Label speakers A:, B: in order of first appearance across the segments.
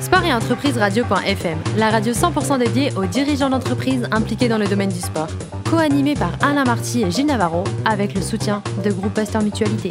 A: Sport et entreprise radio.fm, la radio 100% dédiée aux dirigeants d'entreprises impliqués dans le domaine du sport. Co-animée par Alain Marty et Gilles Navarro, avec le soutien de Groupe Pasteur Mutualité.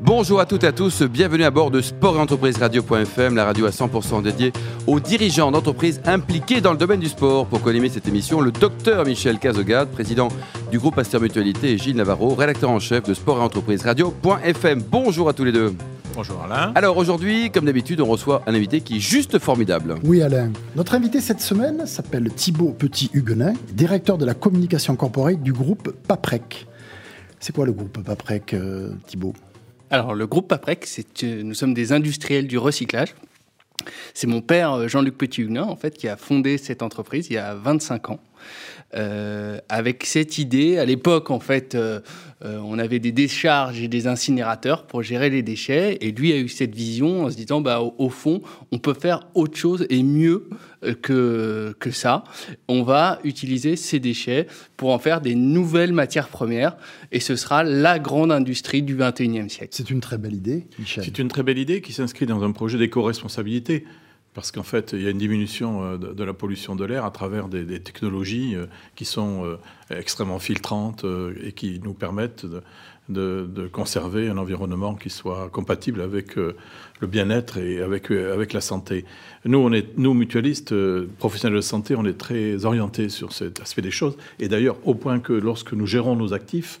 B: Bonjour à toutes et à tous, bienvenue à bord de Sport et Entreprise Radio.fm, la radio à 100% dédiée aux dirigeants d'entreprises impliqués dans le domaine du sport. Pour co cette émission, le docteur Michel Cazogade, président du groupe Pasteur Mutualité, et Gilles Navarro, rédacteur en chef de Sport et Entreprise Radio.fm. Bonjour à tous les deux.
C: Bonjour Alain.
B: Alors aujourd'hui, comme d'habitude, on reçoit un invité qui est juste formidable.
D: Oui Alain. Notre invité cette semaine s'appelle Thibaut Petit-Huguenin, directeur de la communication corporate du groupe Paprec. C'est quoi le groupe Paprec, euh, Thibaut?
E: Alors, le groupe Paprec, c'est, euh, nous sommes des industriels du recyclage. C'est mon père, euh, Jean-Luc Petit-Huguenin, en fait, qui a fondé cette entreprise il y a 25 ans. Euh, avec cette idée, à l'époque, en fait, euh, on avait des décharges et des incinérateurs pour gérer les déchets. Et lui a eu cette vision en se disant, bah, au, fond, on peut faire autre chose et mieux euh, que, que ça. On va utiliser ces déchets pour en faire des nouvelles matières premières. Et ce sera la grande industrie du 21e siècle.
D: C'est une très belle idée, Michel.
C: C'est une très belle idée qui s'inscrit dans un projet d'éco-responsabilité. Parce qu'en fait, il y a une diminution euh, de la pollution de l'air à travers des, technologies euh, qui sont euh, extrêmement filtrantes et qui nous permettent de, conserver un environnement qui soit compatible avec le bien-être et avec, avec la santé. Nous, on est, nous, mutualistes, professionnels de santé, on est très orientés sur cet aspect des choses. Et d'ailleurs, au point que lorsque nous gérons nos actifs,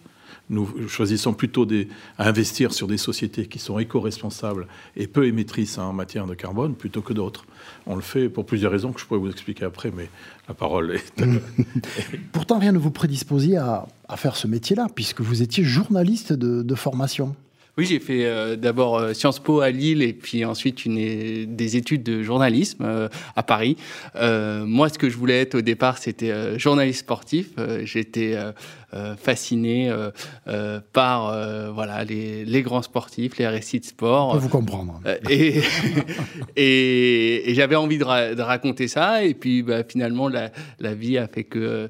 C: nous choisissons plutôt des, à investir sur des sociétés qui sont éco-responsables et peu émettrices en matière de carbone plutôt que d'autres. On le fait pour plusieurs raisons que je pourrais vous expliquer après, mais la parole est...
D: Pourtant, rien ne vous prédisposait à, faire ce métier-là, puisque vous étiez journaliste de formation.
E: Oui, j'ai fait euh, d'abord euh, Sciences Po à Lille et puis ensuite une, des études de journalisme euh, à Paris. moi, ce que je voulais être au départ, c'était journaliste sportif. J'étais fasciné par voilà les, les, grands sportifs, les récits de sport.
D: Peux vous comprendre.
E: et, et, j'avais envie de, raconter ça. Et puis bah, finalement, la, la, vie a fait que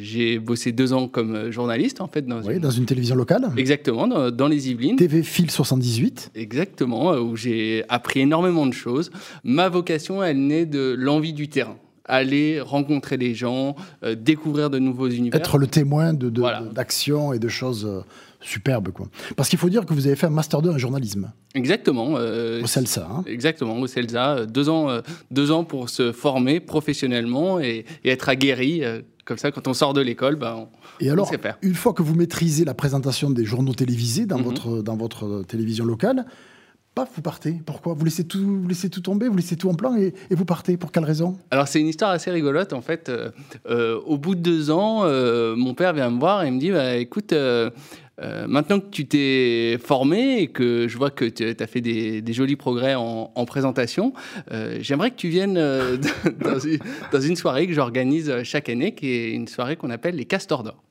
E: j'ai bossé deux ans comme journaliste en fait
D: dans, oui, une... dans une télévision locale.
E: Exactement, dans, dans les Yvelines.
D: TV Fil 78.
E: Exactement, euh, où j'ai appris énormément de choses. Ma vocation, elle naît de l'envie du terrain aller rencontrer les gens, euh, découvrir de nouveaux univers.
D: Être le témoin de, d'actions et de choses euh, superbes. Quoi. Parce qu'il faut dire que vous avez fait un Master 2 en journalisme.
E: Exactement.
D: au CELSA. Hein.
E: Exactement, au CELSA. Deux ans, deux ans pour se former professionnellement et, et être aguerri comme ça, quand on sort de l'école, ben, on,
D: Et alors, une fois que vous maîtrisez la présentation des journaux télévisés dans, mhm. votre, dans votre télévision locale, vous partez. Pourquoi? Vous laissez, tout, vous laissez tout tomber, vous laissez tout en plan et, vous partez. Pour quelle raison?
E: Alors, c'est une histoire assez rigolote. En fait, euh, euh, au bout de deux ans, euh, mon père vient me voir et me dit bah, écoute, euh, maintenant que tu t'es formé et que je vois que tu as fait des, jolis progrès en, présentation, euh, j'aimerais que tu viennes euh, dans, une, soirée que j'organise chaque année, qui est une soirée qu'on appelle les Castors d'Or.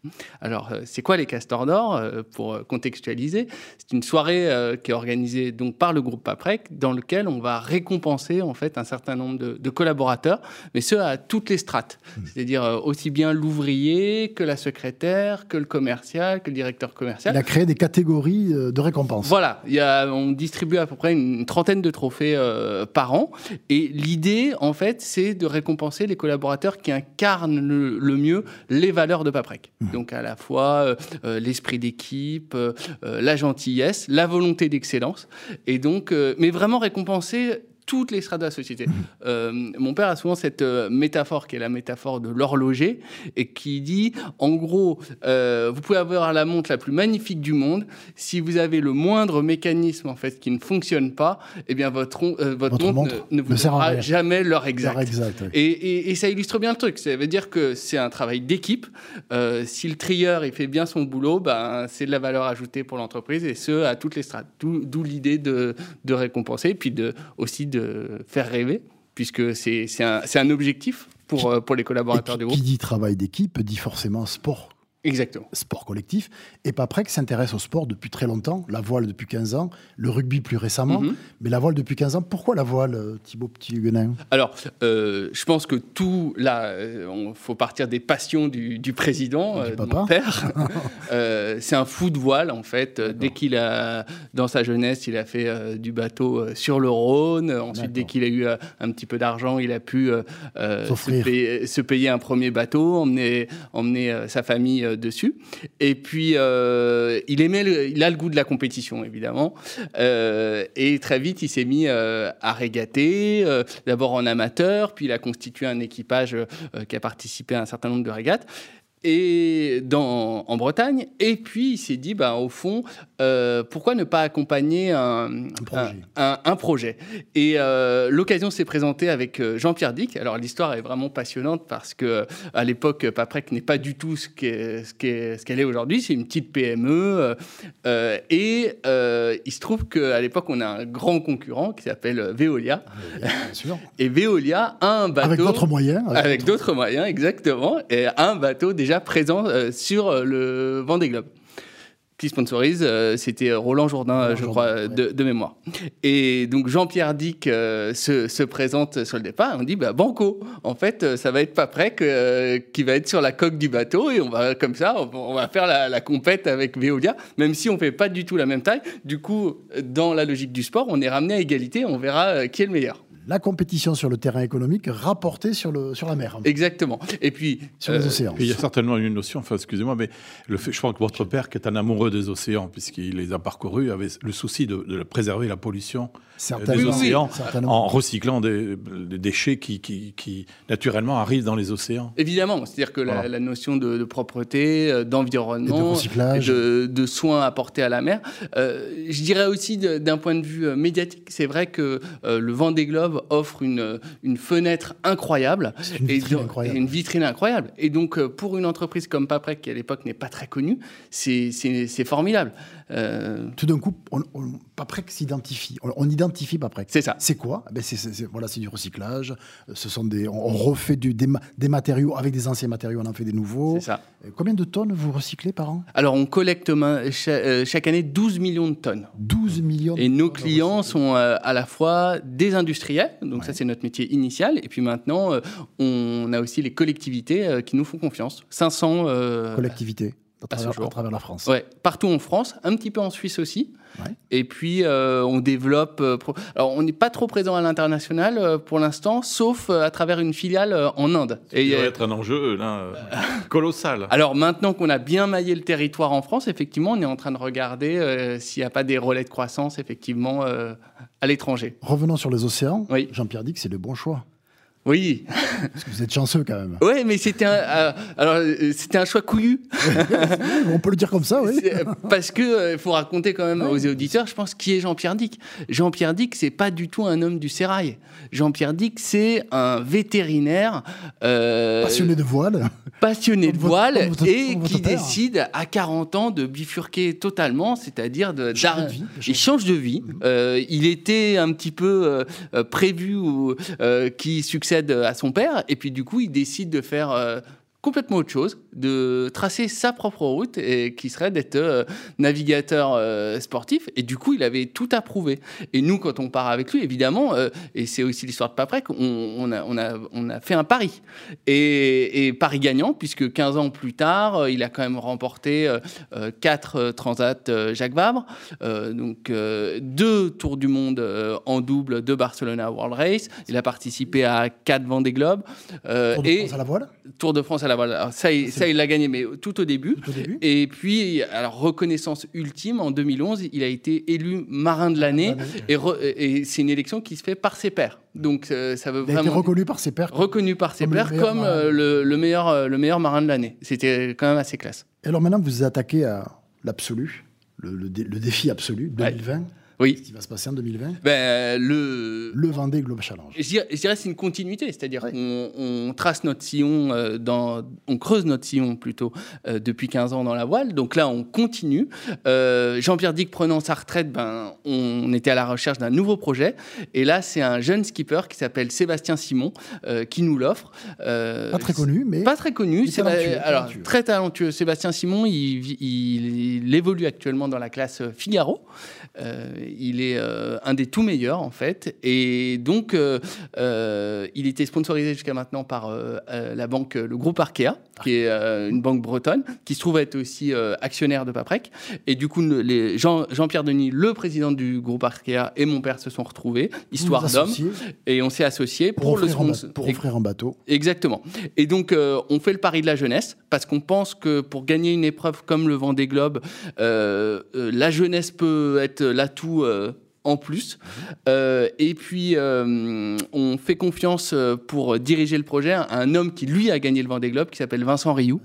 E: Alors, c'est quoi les Castors d'Or Pour contextualiser, c'est une soirée qui est organisée donc par le groupe Paprec, dans lequel on va récompenser en fait un certain nombre de, de collaborateurs, mais ce à toutes les strates, mmh. c'est-à-dire aussi bien l'ouvrier que la secrétaire, que le commercial, que le directeur commercial
D: il a créé des catégories euh, de récompenses.
E: Voilà, il y a, on distribue à peu près une trentaine de trophées euh, par an. Et l'idée, en fait, c'est de récompenser les collaborateurs qui incarnent le, mieux les valeurs de Paprec. Mmh. Donc à la fois euh, l'esprit d'équipe, la gentillesse, la volonté d'excellence. Et donc, mais vraiment récompenser toutes les strates de la société. Mmh. Euh, mon père a souvent cette euh, métaphore qui est la métaphore de l'horloger et qui dit, en gros, euh, vous pouvez avoir la montre la plus magnifique du monde, si vous avez le moindre mécanisme en fait qui ne fonctionne pas, eh bien votre, votre, montre, ne, vous donnera jamais l'heure exacte. et, et, ça illustre bien le truc. Ça veut dire que c'est un travail d'équipe. si le trieur il fait bien son boulot, ben c'est de la valeur ajoutée pour l'entreprise et ce à toutes les strates. D'où l'idée de, de récompenser et puis de aussi de faire rêver, puisque c'est un, un, objectif pour, euh, pour les collaborateurs
D: du
E: groupe.
D: Qui dit travail d'équipe dit forcément sport.
E: Exactement.
D: sport collectif. Et Paprec s'intéresse au sport depuis très longtemps, la voile depuis 15 ans, le rugby plus récemment,
E: Mhm.
D: mais la voile depuis 15 ans. Pourquoi la voile, euh, Thibaut Petit-Huguenin?
E: Alors, euh, je pense que tout, là, il faut partir des passions du, du président,
D: Du
E: euh, de mon père. Euh, c'est un fou de voile, en fait. Euh, Dès qu'il a, dans sa jeunesse, il a fait euh, du bateau euh, sur le Rhône. Ensuite, dès qu'il a eu euh, un petit peu d'argent, il a pu euh, euh, se, payer, se payer un premier bateau, emmener, emmener euh, sa famille euh, dessus. Et puis, euh, il aimait, le- il a le goût de la compétition, évidemment. Euh, et très vite, il s'est mis euh, à régater, d'abord en amateur, puis il a constitué un équipage qui a participé à un certain nombre de régates. Et dans, en Bretagne, et puis il s'est dit, bah, au fond, euh, pourquoi ne pas accompagner un,
D: projet.
E: un- un- un projet? Et euh, l'occasion s'est présentée avec euh, Jean-Pierre Dick. Alors l'histoire est vraiment passionnante parce que à l'époque, Paprec n'est pas du tout ce qu'est- ce qu'est- ce qu'elle est aujourd'hui. C'est une petite PME. euh, et il se trouve qu'à l'époque, on a un grand concurrent qui s'appelle Veolia.
D: Bien sûr.
E: Et Veolia a un bateau.
D: Avec d'autres moyens.
E: Avec d'autres moyens, exactement. Et un bateau déjà présent sur le Vendée Globe. Qui sponsorise, euh, c'était Roland Jourdain,
D: Roland
E: euh, je
D: Jourdain,
E: crois,
D: ouais.
E: de, de mémoire. Et donc Jean-Pierre Dick euh, se, se présente sur le départ. On dit bah, Banco, en fait, euh, ça va être Paprec euh, qui va être sur la coque du bateau et on va comme ça, on, on va faire la, la compète avec Veolia, même si on fait pas du tout la même taille. Du coup, dans la logique du sport, on est ramené à égalité. On verra euh, qui est le meilleur.
D: La compétition sur le terrain économique rapportée sur, le, sur la mer,
E: Exactement. Et puis
D: sur les
E: euh,
D: océans.
C: Il y a certainement une notion, enfin excusez-moi, mais le fait, je crois que votre père, qui est un amoureux des océans, puisqu'il les a parcourus, avait le souci de, de préserver la pollution
D: Certainement.
C: des
E: Oui, oui, oui.
C: océans en recyclant des, des déchets qui, qui, qui, naturellement arrivent dans les océans.
E: Évidemment, c'est-à-dire que la,
C: Voilà.
E: la notion de, de propreté, euh,
D: de
E: d'environnement, de, de soins apportés à la mer. Euh, je dirais aussi d'un point de vue euh, médiatique, c'est vrai que euh, le Vendée Globe offre une, une fenêtre incroyable.
D: Une
E: Et
D: vitrine
E: donc-
D: incroyable.
E: et une vitrine incroyable. Et donc, euh, pour une entreprise comme Paprec, qui à l'époque n'est pas très connue, c'est formidable. Euh,
D: Tout d'un coup, on, on, Paprec s'identifie. On, on identifie Paprec.
E: c'est ça.
D: C'est quoi? Eh ben c'est, Voilà, c'est du recyclage. Ce sont des, on, refait du, des, ma- des matériaux avec des anciens matériaux, on en fait des nouveaux.
E: C'est ça.
D: Euh, Combien de tonnes vous recyclez par an?
E: Alors, on collecte chaque année 12 millions de tonnes.
D: 12 millions. de
E: Et nos clients sont à la fois des industriels, donc ça c'est notre métier initial, et puis maintenant euh, on a aussi les collectivités euh, qui nous font confiance. 500 euh,
D: collectivité à
E: à ce
D: travers,
E: jour.
D: à travers la France.
E: ouais, partout en France, un petit peu en Suisse aussi.
D: Ouais.
E: Et puis euh, on développe. euh, pro- Alors on n'est pas trop présent à l'international euh, pour l'instant, sauf euh, à travers une filiale euh, en Inde.
C: Et il
E: euh,
C: doit être un enjeu là, euh, colossal.
E: alors maintenant qu'on a bien maillé le territoire en France, effectivement, on est en train de regarder euh, s'il n'y a pas des relais de croissance effectivement euh, à l'étranger.
D: Revenons sur les océans.
E: Oui.
D: Jean-Pierre dit que c'est le bon choix.
E: Oui,
D: Parce que vous êtes chanceux quand même.
E: Ouais, mais c'était un, euh, alors euh, c'était un choix couillu
D: On peut le dire comme ça, oui.
E: C'est- parce que il faut raconter quand même aux auditeurs, je pense, qui est Jean-Pierre Dick. Jean-Pierre Dick, c'est pas du tout un homme du sérail. Jean-Pierre Dick, c'est un vétérinaire euh,
D: Passionné de voile.
E: passionné de
D: votre-
E: voile
D: votre-
E: et qui
D: père.
E: décide à 40 ans de bifurquer totalement, c'est-à-dire de
D: Changer
E: d'ar-
D: de vie,
E: il change de vie. Euh, il était un petit peu euh, euh, prévu euh, qui succède à son père, et puis du coup, il décide de faire euh, complètement autre chose, de tracer sa propre route, et qui serait d'être euh, navigateur euh, sportif. Et du coup, il avait tout approuvé. Et nous, quand on part avec lui, évidemment, euh, et c'est aussi l'histoire de Paprec, on, on, a, on, a, on a fait un pari. Et, et pari gagnant, puisque 15 ans plus tard, il a quand même remporté euh, euh, quatre euh, Transat euh, Jacques Vabre, donc euh, deux Tours du Monde en double de Barcelona World Race. Il a participé à quatre Vendée Globe
D: Tour de
E: et
D: France à la voile,
E: Tour de France à la voile. Alors, ça, il, ça, il l'a gagné, mais tout au début.
D: tout au début.
E: Et puis, alors reconnaissance ultime, en 2011, il a été élu marin de l'année. Et, re- et c'est une élection qui se fait par ses pairs. Donc euh, ça veut
D: Il a été reconnu par ses pairs.
E: reconnu par ses
D: Comme le
E: pairs
D: meilleur
E: comme
D: marin.
E: euh, le, le meilleur, euh, le meilleur marin de l'année. C'était quand même assez classe.
D: Et alors maintenant, vous vous attaquez à l'absolu, le, le dé- le défi absolu, 2020.
E: Oui.
D: Ce qui va se passer en 2020
E: Ben, le,
D: Le Vendée Globe Challenge.
E: Je dirais, je dirais que c'est une continuité, c'est-à-dire qu'on on trace notre sillon, euh, dans, on creuse notre sillon plutôt euh, depuis 15 ans dans la voile. Donc là, on continue. Euh, Jean-Pierre Dick prenant sa retraite, ben, on était à la recherche d'un nouveau projet. Et là, c'est un jeune skipper qui s'appelle Sébastien Simon euh, qui nous l'offre. Euh,
D: Pas très connu, mais
E: Pas très connu. Séba-
D: talentueux,
E: alors,
D: talentueux.
E: très talentueux. Sébastien Simon, il, vit- il- il évolue actuellement dans la classe Figaro. Euh, il est euh, un des tout meilleurs, en fait. Et donc, euh, il était sponsorisé jusqu'à maintenant par la banque, le groupe Arkea, qui est une banque bretonne, qui se trouve être aussi actionnaire de Paprec. Et du coup, le- les Jean, Jean-Pierre Denis, le président du groupe Arkea, et mon père se sont retrouvés, histoire d'homme. Et on s'est associés
D: pour,
E: pour, le
D: offrir, un
E: sponsor-
D: ba- pour offrir un bateau.
E: Exactement. Et donc, on fait le pari de la jeunesse parce qu'on pense que pour gagner une épreuve comme le Vendée Globe, la jeunesse peut être l'atout. euh, en plus. Euh, et puis, euh, on fait confiance pour diriger le projet à un homme qui, lui, a gagné le Vendée Globe, qui s'appelle Vincent Rioux.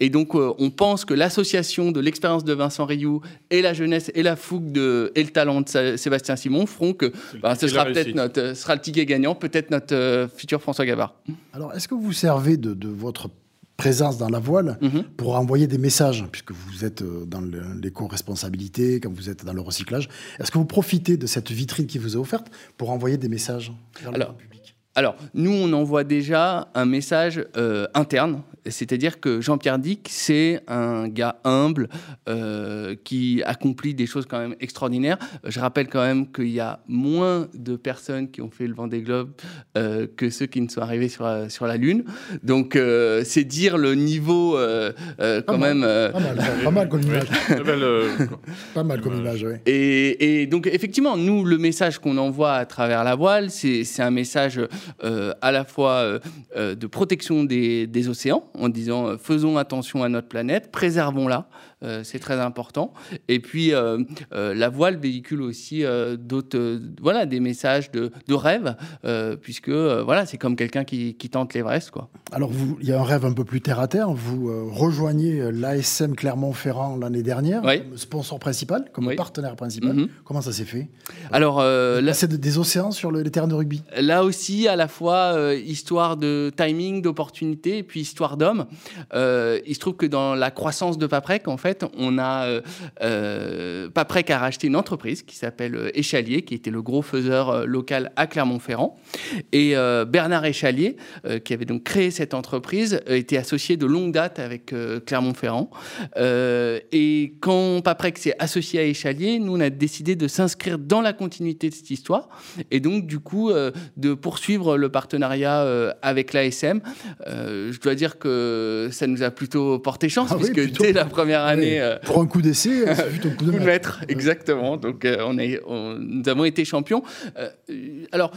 E: Et donc, euh, on pense que l'association de l'expérience de Vincent Rioux et la jeunesse et la fougue de, et le talent de Sa- Sébastien Simon feront que bah, ce sera peut-être notre, sera le ticket gagnant, peut-être notre euh, futur François Gavard.
D: Alors, est-ce que vous vous servez de, de votre présence dans la voile
E: Mhm.
D: pour envoyer des messages, puisque vous êtes euh, dans le- l'éco-responsabilité, quand vous êtes dans le recyclage Est-ce que vous profitez de cette vitrine qui vous est offerte pour envoyer des messages vers le
E: Alors,
D: grand public?
E: Alors, nous, on envoie déjà un message euh, interne, c'est-à-dire que Jean-Pierre Dick, c'est un gars humble euh, qui accomplit des choses quand même extraordinaires. Je rappelle quand même qu'il y a moins de personnes qui ont fait le Vendée Globe euh, que ceux qui ne sont arrivés sur la, sur la Lune. Donc, euh, c'est dire le niveau euh, euh, quand même... euh,
D: Pas mal, pas mal comme image.
C: Euh,
D: Pas mal comme image, oui.
E: Et, et donc, effectivement, nous, le message qu'on envoie à travers la voile, c'est c'est un message euh, à la fois euh, euh, de protection des, océans, en disant euh, faisons attention à notre planète, préservons-la, euh, c'est très important. Et puis, euh, euh, la voile véhicule aussi d'autres, voilà, des messages de, de rêve, puisque voilà, c'est comme quelqu'un qui, qui tente l'Everest, quoi.
D: Alors, vous- il y a un rêve un peu plus terre à terre. Vous rejoignez l'ASM Clermont-Ferrand l'année dernière,
E: Oui.
D: comme sponsor principal, comme
E: Oui.
D: partenaire principal.
E: Mhm.
D: Comment ça s'est fait?
E: Alors, là,
D: C'est des océans sur le- les terrains de rugby?
E: Là aussi, à la fois histoire de timing, d'opportunité, et puis histoire d'homme. Il se trouve que dans la croissance de Paprec, en fait, on a euh, euh, Paprec a racheté une entreprise qui s'appelle euh, Échalier, qui était le gros faiseur local à Clermont-Ferrand. Et Bernard Échalier, qui avait donc créé cette entreprise, était associé de longue date avec Clermont-Ferrand. Et quand Paprec s'est associé à Échalier, nous, on a décidé de s'inscrire dans la continuité de cette histoire. Et donc, du coup, de poursuivre le partenariat avec l'ASM. Je dois dire que ça nous a plutôt porté chance,
D: Ah oui,
E: puisque
D: plutôt.
E: dès la première année,
D: Oui.
E: euh,
D: Pour un coup d'essai, c'est plutôt un coup de maître.
E: maître, exactement. Donc, euh, on est, on- nous avons été champions. Euh, alors,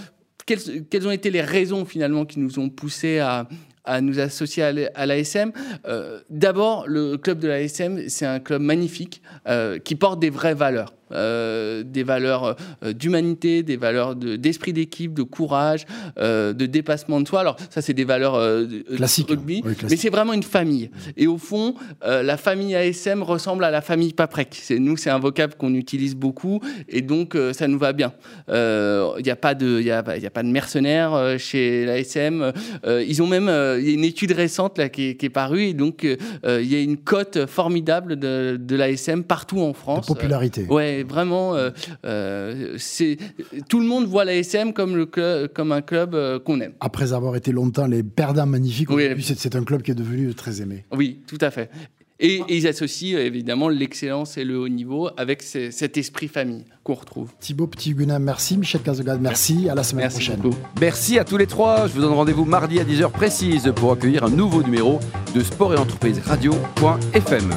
E: quelles, quelles ont été les raisons finalement qui nous ont poussés à, à nous associer à l'ASM Euh, D'abord, le club de l'ASM, c'est un club magnifique euh, qui porte des vraies valeurs. Euh, des valeurs euh, d'humanité, des valeurs de- d'esprit d'équipe, de courage, euh, de dépassement de soi. Alors ça, c'est des valeurs de- de
D: Classique,
E: rugby,
D: hein. Oui, classique.
E: mais c'est vraiment une famille. Et au fond, la famille ASM ressemble à la famille Paprec. C'est nous, c'est un vocable qu'on utilise beaucoup, et donc ça nous va bien. Il n'y a pas de, il y a, y a pas de mercenaires chez l'ASM. Ils ont même, il y a une étude récente là qui est, qui est parue, et donc il y a une cote formidable de, de l'ASM partout en
D: De
E: France.
D: popularité.
E: Euh, vraiment, euh, euh, c'est tout le monde voit l'ASM comme le club, comme un club euh, qu'on aime.
D: Après avoir été longtemps les perdants magnifiques,
E: Oui.
D: c'est c'est un club qui est devenu très aimé.
E: Oui, tout à fait. Et, et ils associent évidemment l'excellence et le haut niveau avec ce- cet esprit famille qu'on retrouve.
D: Thibaut Petit-Huguenin, merci. Michel Cazogade, merci. À la semaine
E: Merci
D: prochaine.
E: beaucoup.
B: Merci à tous les trois. Je vous donne rendez-vous mardi à 10h précise pour accueillir un nouveau numéro de Sport et Entreprise Radio.fm.